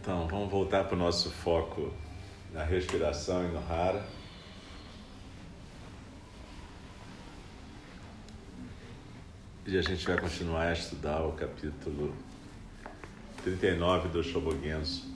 Então, vamos voltar para o nosso foco na respiração e no Hara. E a gente vai continuar a estudar o capítulo 39 do Shobogenzo.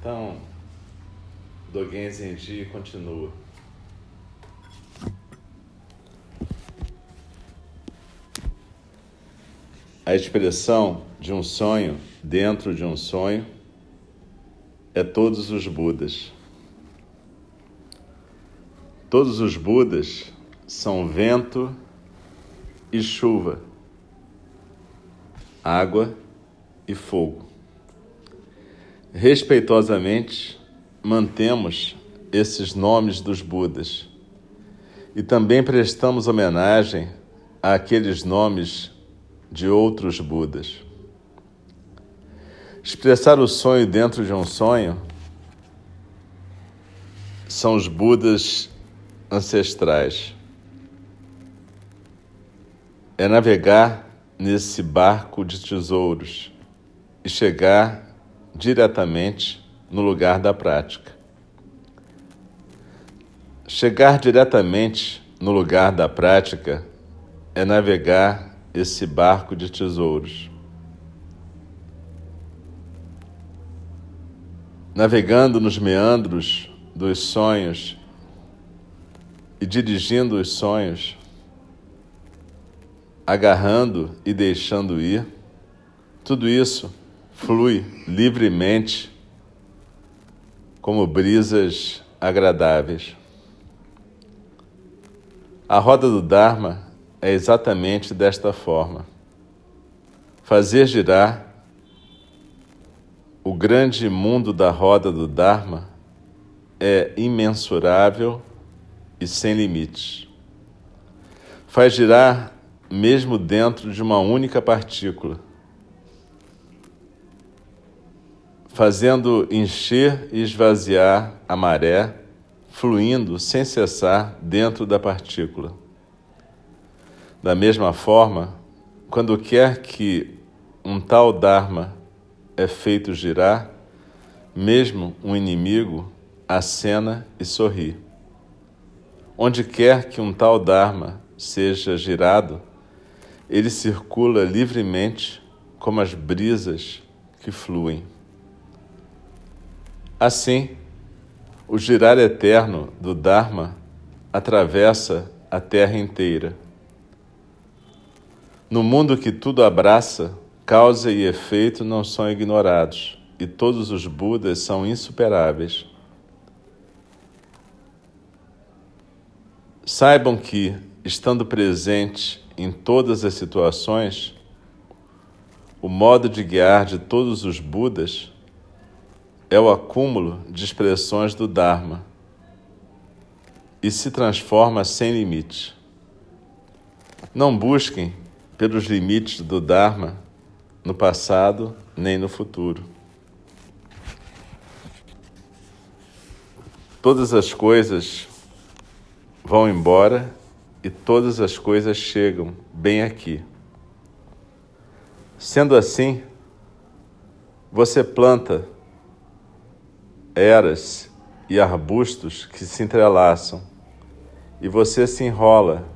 Então, Dogen Zenji continua. A expressão de um sonho dentro de um sonho é todos os Budas. Todos os Budas são vento e chuva, água e fogo. Respeitosamente, mantemos esses nomes dos Budas e também prestamos homenagem àqueles nomes de outros Budas. Expressar o sonho dentro de um sonho são os Budas ancestrais. É navegar nesse barco de tesouros e chegar diretamente no lugar da prática. Chegar diretamente no lugar da prática é navegar esse barco de tesouros. Navegando nos meandros dos sonhos e dirigindo os sonhos, agarrando e deixando ir, tudo isso flui livremente como brisas agradáveis. A roda do Dharma é exatamente desta forma. Fazer girar o grande mundo da roda do Dharma é imensurável e sem limites. Faz girar mesmo dentro de uma única partícula fazendo encher e esvaziar a maré, fluindo sem cessar dentro da partícula. Da mesma forma, quando quer que um tal Dharma é feito girar, mesmo um inimigo acena e sorri. Onde quer que um tal Dharma seja girado, ele circula livremente como as brisas que fluem. Assim, o girar eterno do Dharma atravessa a terra inteira, No mundo que tudo abraça, causa e efeito não são ignorados, e todos os Budas são insuperáveis. Saibam que, estando presente em todas as situações, o modo de guiar de todos os Budas é o acúmulo de expressões do Dharma e se transforma sem limite. Não busquem pelos limites do Dharma no passado nem no futuro. Todas as coisas vão embora e todas as coisas chegam bem aqui. Sendo assim, você planta eras e arbustos que se entrelaçam e você se enrola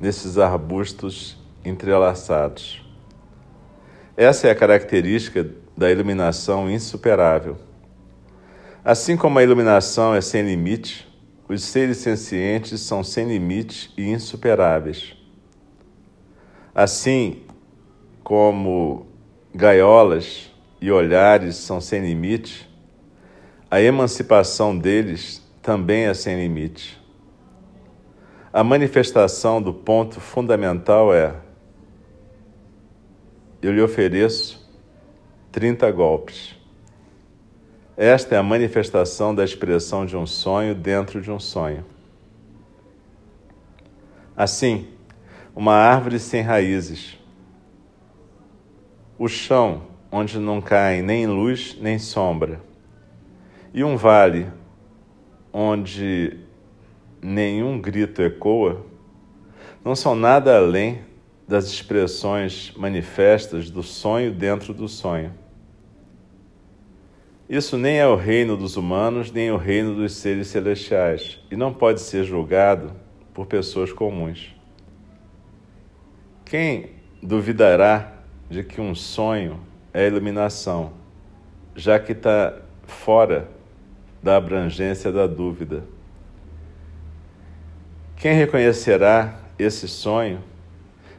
nesses arbustos entrelaçados. Essa é a característica da iluminação insuperável. Assim como a iluminação é sem limite, os seres sencientes são sem limite e insuperáveis. Assim como gaiolas e olhares são sem limite, a emancipação deles também é sem limite. A manifestação do ponto fundamental é: eu lhe ofereço 30 golpes. Esta é a manifestação da expressão de um sonho dentro de um sonho. Assim, uma árvore sem raízes. O chão onde não cai nem luz nem sombra. E um vale onde nenhum grito ecoa, não são nada além das expressões manifestas do sonho dentro do sonho. Isso nem é o reino dos humanos, nem o reino dos seres celestiais, e não pode ser julgado por pessoas comuns. Quem duvidará de que um sonho é iluminação, já que está fora da abrangência da dúvida? Quem reconhecerá esse sonho,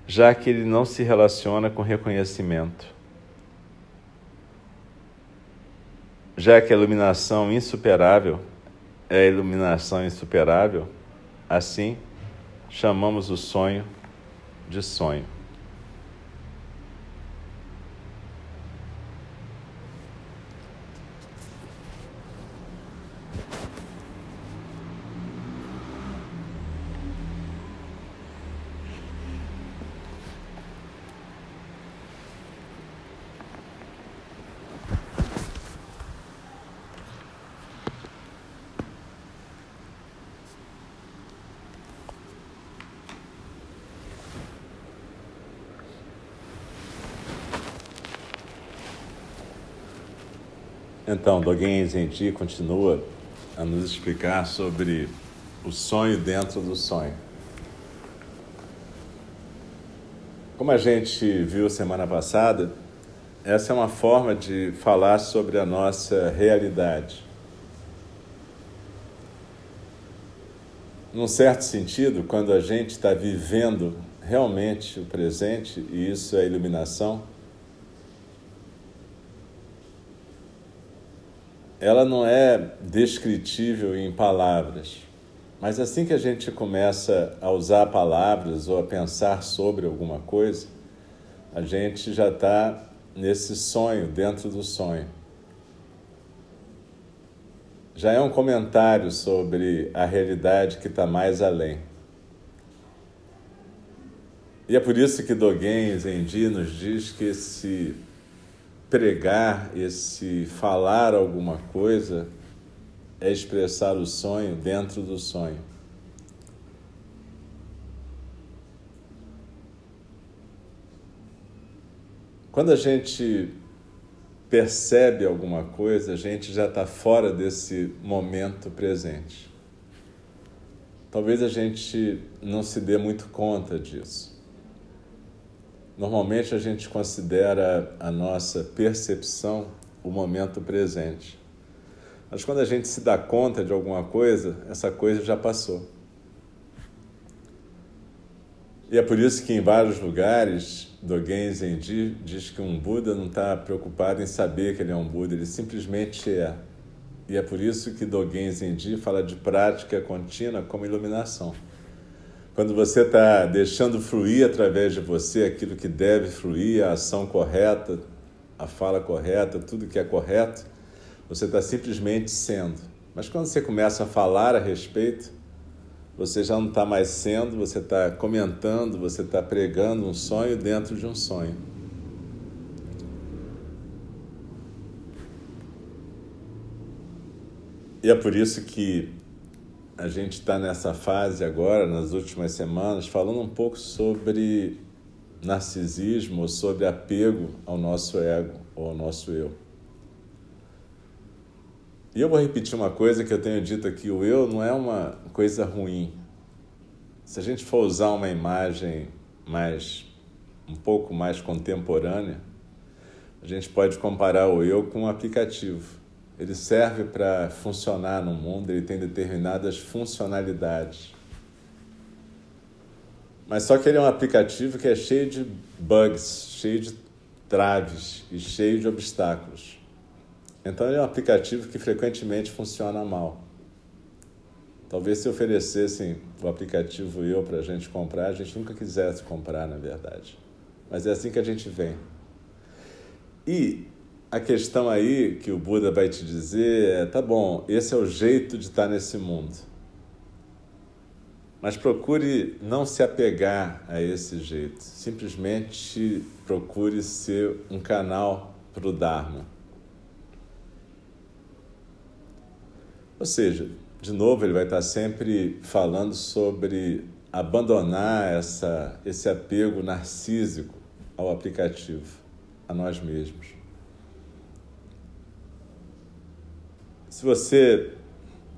já que ele não se relaciona com reconhecimento? Já que a iluminação insuperável é a iluminação insuperável, assim chamamos o sonho de sonho. Então, Dogen Zenji continua a nos explicar sobre o sonho dentro do sonho. Como a gente viu semana passada, essa é uma forma de falar sobre a nossa realidade. Num certo sentido, quando a gente está vivendo realmente o presente, e isso é iluminação, ela não é descritível em palavras. Mas assim que a gente começa a usar palavras ou a pensar sobre alguma coisa, a gente já está nesse sonho, dentro do sonho. Já é um comentário sobre a realidade que está mais além. E é por isso que Dogen Zenji nos diz que esse pregar, esse falar alguma coisa, é expressar o sonho dentro do sonho. Quando a gente percebe alguma coisa, a gente já está fora desse momento presente. Talvez a gente não se dê muito conta disso. Normalmente a gente considera a nossa percepção o momento presente. Mas quando a gente se dá conta de alguma coisa, essa coisa já passou. E é por isso que em vários lugares, Dogen Zenji diz que um Buda não está preocupado em saber que ele é um Buda, ele simplesmente é. E é por isso que Dogen Zenji fala de prática contínua como iluminação. Quando você está deixando fluir através de você aquilo que deve fluir, a ação correta, a fala correta, tudo que é correto, você está simplesmente sendo. Mas quando você começa a falar a respeito, você já não está mais sendo, você está comentando, você está pregando um sonho dentro de um sonho. E é por isso que a gente está nessa fase agora, nas últimas semanas, falando um pouco sobre narcisismo, sobre apego ao nosso ego ou ao nosso eu. E eu vou repetir uma coisa que eu tenho dito aqui: o eu não é uma coisa ruim. Se a gente for usar uma imagem mais um pouco mais contemporânea, a gente pode comparar o eu com um aplicativo. Ele serve para funcionar no mundo, ele tem determinadas funcionalidades. Mas só que ele é um aplicativo que é cheio de bugs, cheio de traves e cheio de obstáculos. Então ele é um aplicativo que frequentemente funciona mal. Talvez se oferecessem o aplicativo eu para a gente comprar, a gente nunca quisesse comprar, na verdade. Mas é assim que a gente vem. E a questão aí que o Buda vai te dizer é: tá bom, esse é o jeito de estar nesse mundo. Mas procure não se apegar a esse jeito. Simplesmente procure ser um canal para o Dharma. Ou seja, de novo, ele vai estar sempre falando sobre abandonar essa, esse apego narcísico ao aplicativo, a nós mesmos. Se você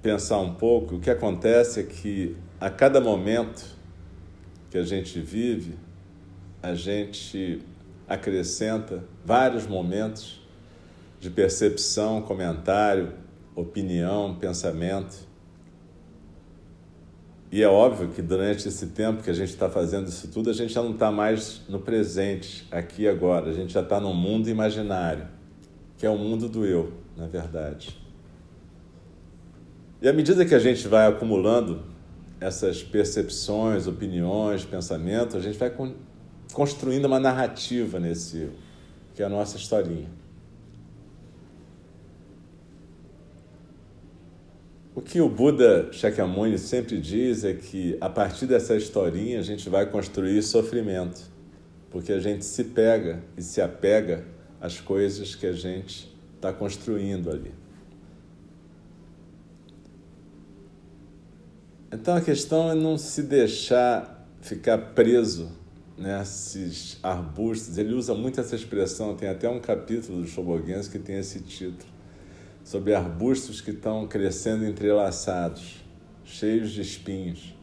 pensar um pouco, o que acontece é que a cada momento que a gente vive, a gente acrescenta vários momentos de percepção, comentário, opinião, pensamento. E é óbvio que durante esse tempo que a gente está fazendo isso tudo, a gente já não está mais no presente, aqui e agora. A gente já está num mundo imaginário, que é o mundo do eu, na verdade. E à medida que a gente vai acumulando essas percepções, opiniões, pensamentos, a gente vai construindo uma narrativa nesse que é a nossa historinha. O que o Buda Shakyamuni sempre diz é que a partir dessa historinha a gente vai construir sofrimento, porque a gente se pega e se apega às coisas que a gente está construindo ali. Então a questão é não se deixar ficar preso nesses arbustos. Ele usa muito essa expressão, tem até um capítulo do Shobogenzo que tem esse título sobre arbustos que estão crescendo entrelaçados, cheios de espinhos.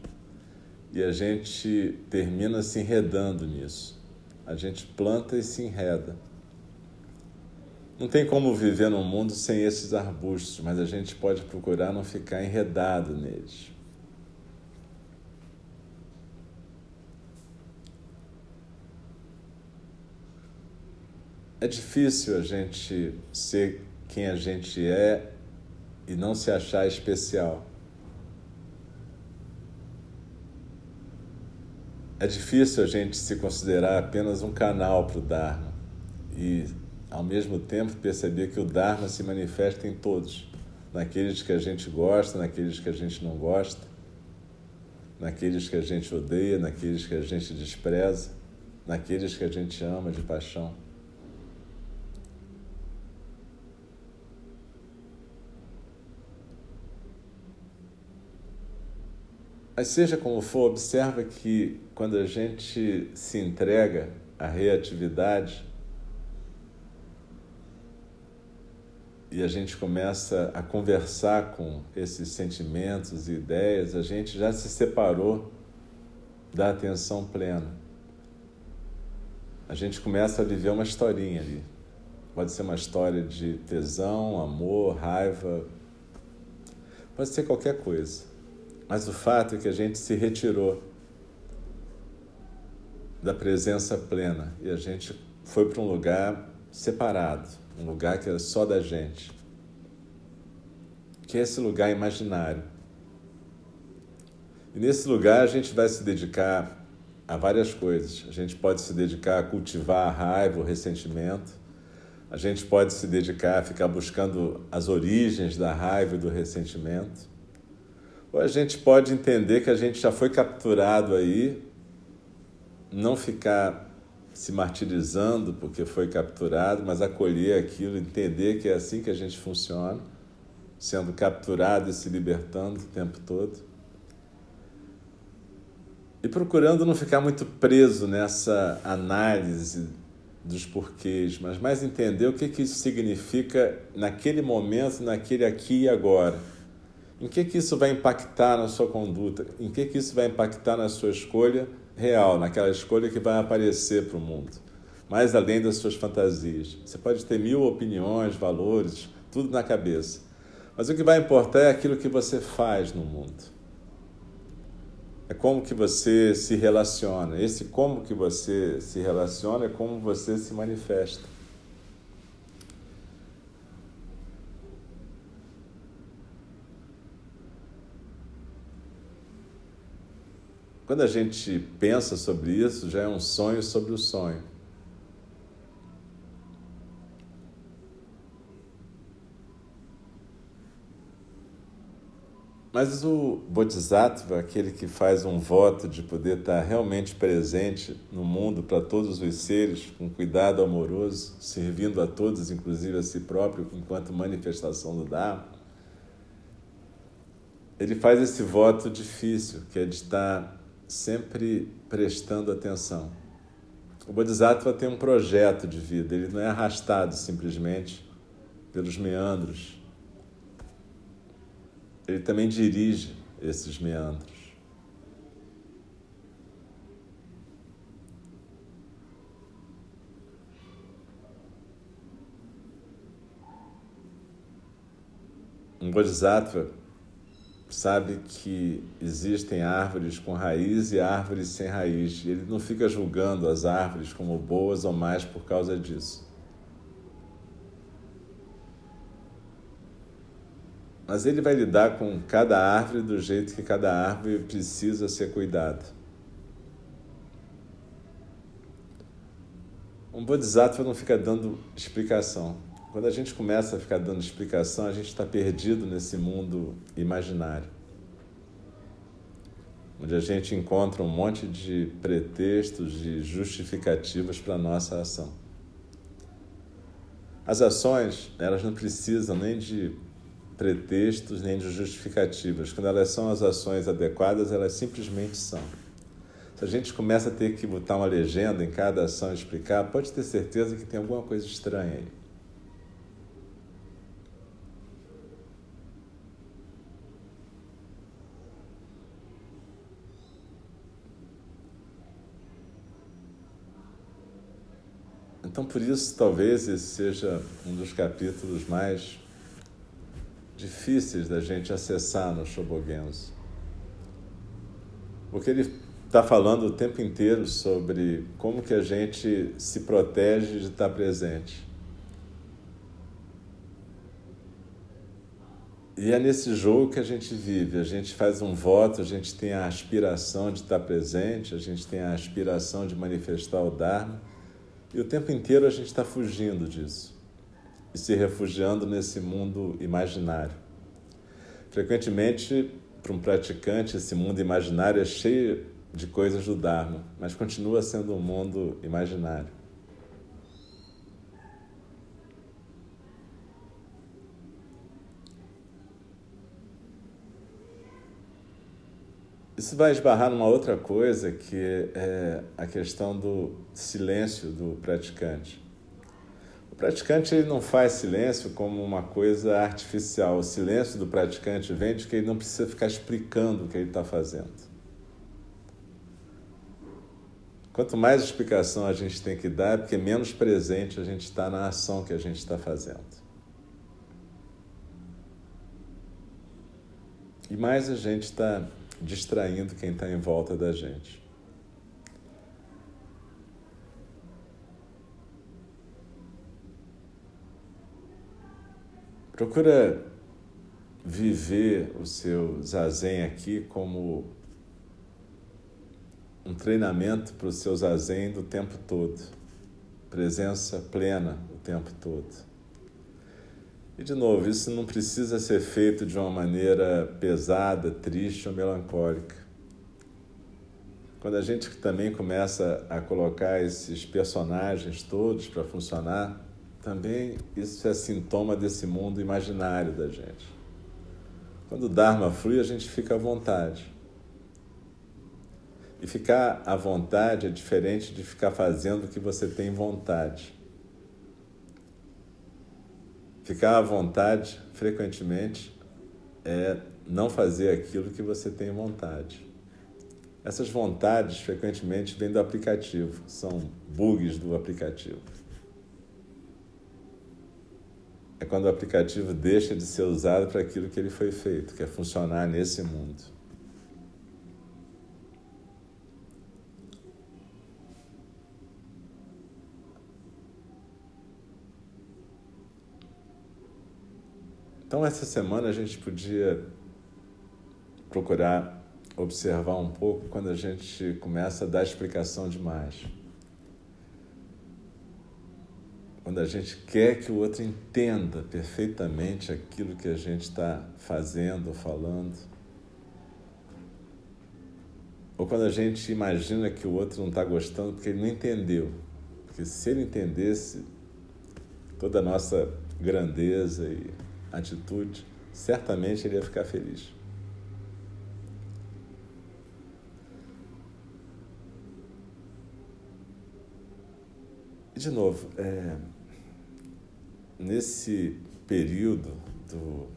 E a gente termina se enredando nisso. A gente planta e se enreda. Não tem como viver num mundo sem esses arbustos, mas a gente pode procurar não ficar enredado neles. É difícil a gente ser quem a gente é e não se achar especial. É difícil a gente se considerar apenas um canal para o Dharma e, ao mesmo tempo, perceber que o Dharma se manifesta em todos, naqueles que a gente gosta, naqueles que a gente não gosta, naqueles que a gente odeia, naqueles que a gente despreza, naqueles que a gente ama de paixão. Mas seja como for, observa que quando a gente se entrega à reatividade e a gente começa a conversar com esses sentimentos e ideias, a gente já se separou da atenção plena. A gente começa a viver uma historinha ali. Pode ser uma história de tesão, amor, raiva, pode ser qualquer coisa. Mas o fato é que a gente se retirou da presença plena e a gente foi para um lugar separado, um lugar que era só da gente, que é esse lugar imaginário. E nesse lugar a gente vai se dedicar a várias coisas. A gente pode se dedicar a cultivar a raiva, o ressentimento. A gente pode se dedicar a ficar buscando as origens da raiva e do ressentimento. Ou a gente pode entender que a gente já foi capturado aí, não ficar se martirizando porque foi capturado, mas acolher aquilo, entender que é assim que a gente funciona, sendo capturado e se libertando o tempo todo. E procurando não ficar muito preso nessa análise dos porquês, mas mais entender o que, que isso significa naquele momento, naquele aqui e agora. Em que, que isso vai impactar na sua conduta? Em que, que isso vai impactar na sua escolha real, naquela escolha que vai aparecer para o mundo, mais além das suas fantasias. Você pode ter mil opiniões, valores, tudo na cabeça, mas o que vai importar é aquilo que você faz no mundo. É como que você se relaciona. Esse como que você se relaciona é como você se manifesta. Quando a gente pensa sobre isso, já é um sonho sobre o sonho. Mas o Bodhisattva, aquele que faz um voto de poder estar realmente presente no mundo para todos os seres, com cuidado amoroso, servindo a todos, inclusive a si próprio, enquanto manifestação do Dharma, ele faz esse voto difícil, que é de estar sempre prestando atenção. O Bodhisattva tem um projeto de vida, ele não é arrastado simplesmente pelos meandros. Ele também dirige esses meandros. Um Bodhisattva sabe que existem árvores com raiz e árvores sem raiz. Ele não fica julgando as árvores como boas ou mais por causa disso. Mas ele vai lidar com cada árvore do jeito que cada árvore precisa ser cuidada. Um bodhisattva não fica dando explicação. Quando a gente começa a ficar dando explicação, a gente está perdido nesse mundo imaginário, onde a gente encontra um monte de pretextos, de justificativas para a nossa ação. As ações, elas não precisam nem de pretextos, nem de justificativas. Quando elas são as ações adequadas, elas simplesmente são. Se a gente começa a ter que botar uma legenda em cada ação e explicar, pode ter certeza que tem alguma coisa estranha aí. Então, por isso, talvez esse seja um dos capítulos mais difíceis da gente acessar no Shobogenzo. Porque ele está falando o tempo inteiro sobre como que a gente se protege de estar presente. E é nesse jogo que a gente vive. A gente faz um voto, a gente tem a aspiração de estar presente, a gente tem a aspiração de manifestar o Dharma. E o tempo inteiro a gente está fugindo disso e se refugiando nesse mundo imaginário. Frequentemente, para um praticante, esse mundo imaginário é cheio de coisas do Dharma, mas continua sendo um mundo imaginário. Isso vai esbarrar numa outra coisa que é a questão do silêncio do praticante. O praticante ele não faz silêncio como uma coisa artificial. O silêncio do praticante vem de que ele não precisa ficar explicando o que ele está fazendo. Quanto mais explicação a gente tem que dar, é porque menos presente a gente está na ação que a gente está fazendo. E mais a gente está distraindo quem está em volta da gente. Procura viver o seu zazen aqui como um treinamento para o seu zazen do tempo todo, presença plena o tempo todo. E de novo, isso não precisa ser feito de uma maneira pesada, triste ou melancólica. Quando a gente também começa a colocar esses personagens todos para funcionar, também isso é sintoma desse mundo imaginário da gente. Quando o Dharma flui, a gente fica à vontade. E ficar à vontade é diferente de ficar fazendo o que você tem vontade. Ficar à vontade, frequentemente, é não fazer aquilo que você tem vontade. Essas vontades, frequentemente, vêm do aplicativo, são bugs do aplicativo. É quando o aplicativo deixa de ser usado para aquilo que ele foi feito, que é funcionar nesse mundo. Então, essa semana a gente podia procurar observar um pouco quando a gente começa a dar explicação demais. Quando a gente quer que o outro entenda perfeitamente aquilo que a gente está fazendo falando. Ou quando a gente imagina que o outro não está gostando porque ele não entendeu. Porque se ele entendesse toda a nossa grandeza e atitude, certamente ele ia ficar feliz. E de novo, é, nesse período do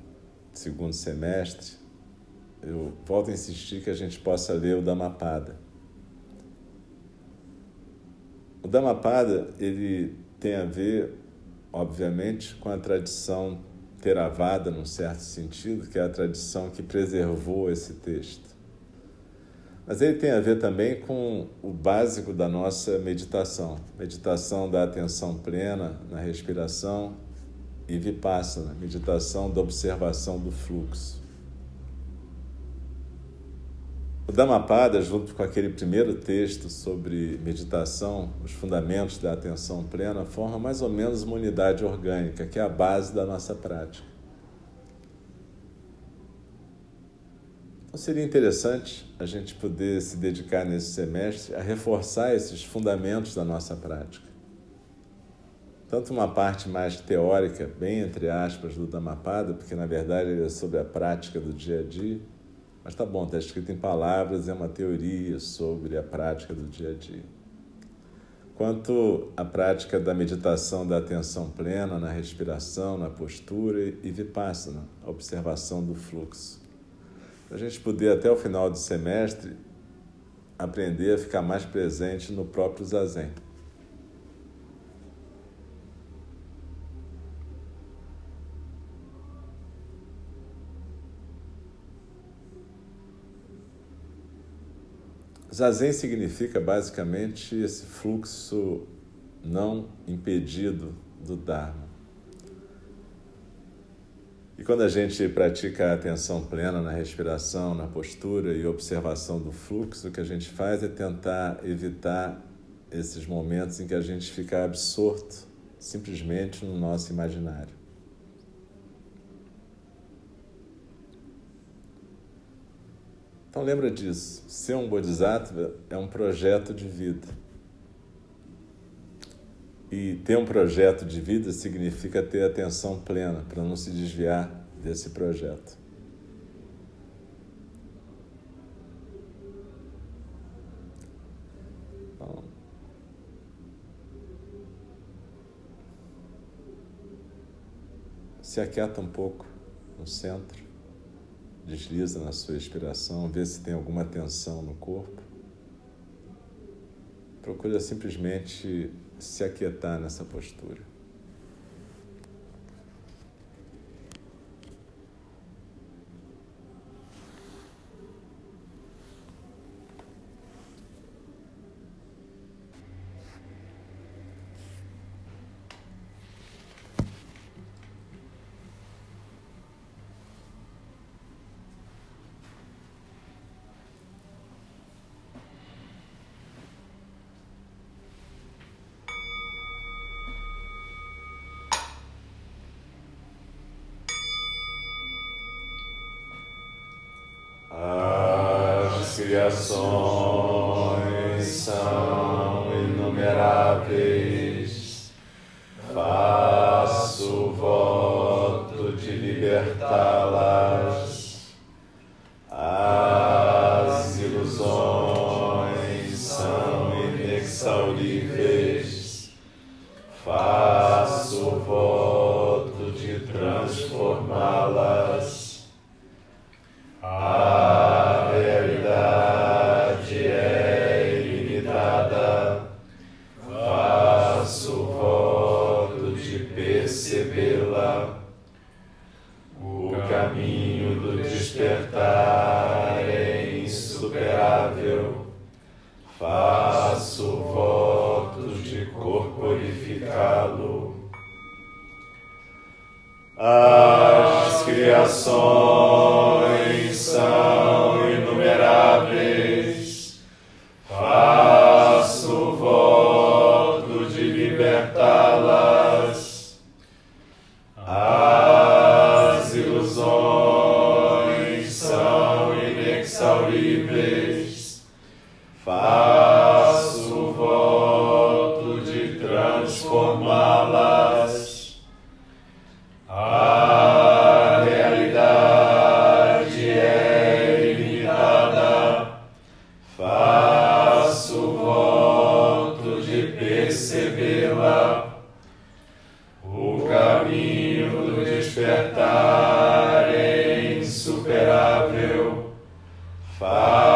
segundo semestre, eu volto a insistir que a gente possa ler o Dhammapada. O Dhammapada, ele tem a ver, obviamente, com a tradição Theravada, num certo sentido, que é a tradição que preservou esse texto. Mas ele tem a ver também com o básico da nossa meditação. Meditação da atenção plena na respiração e vipassana, meditação da observação do fluxo. O Dhammapada, junto com aquele primeiro texto sobre meditação, os fundamentos da atenção plena, forma mais ou menos uma unidade orgânica, que é a base da nossa prática. Então seria interessante a gente poder se dedicar nesse semestre a reforçar esses fundamentos da nossa prática. Tanto uma parte mais teórica, bem entre aspas, do Dhammapada, porque na verdade ele é sobre a prática do dia a dia, mas tá bom, está escrito em palavras, é uma teoria sobre a prática do dia a dia. Quanto à prática da meditação da atenção plena na respiração, na postura e vipassana, a observação do fluxo. Para a gente poder, até o final do semestre, aprender a ficar mais presente no próprio zazen. Zazen significa basicamente esse fluxo não impedido do Dharma. E quando a gente pratica a atenção plena na respiração, na postura e observação do fluxo, o que a gente faz é tentar evitar esses momentos em que a gente fica absorto simplesmente no nosso imaginário. Então lembra disso. Ser um Bodhisattva é um projeto de vida. E ter um projeto de vida significa ter atenção plena para não se desviar desse projeto. Então, se aquieta um pouco no centro. Desliza na sua expiração, vê se tem alguma tensão no corpo. Procura simplesmente se aquietar nessa postura. pregações. só. Father.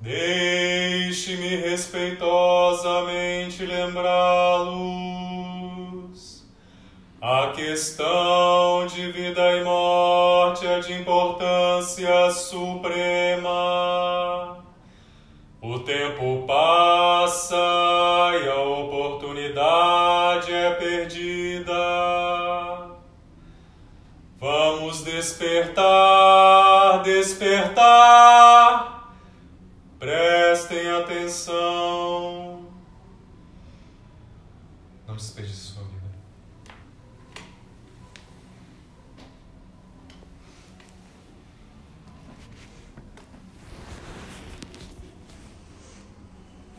Deixe-me respeitosamente lembrá-los. A questão de vida e morte é de importância suprema. O tempo passa e a oportunidade é perdida. Vamos despertar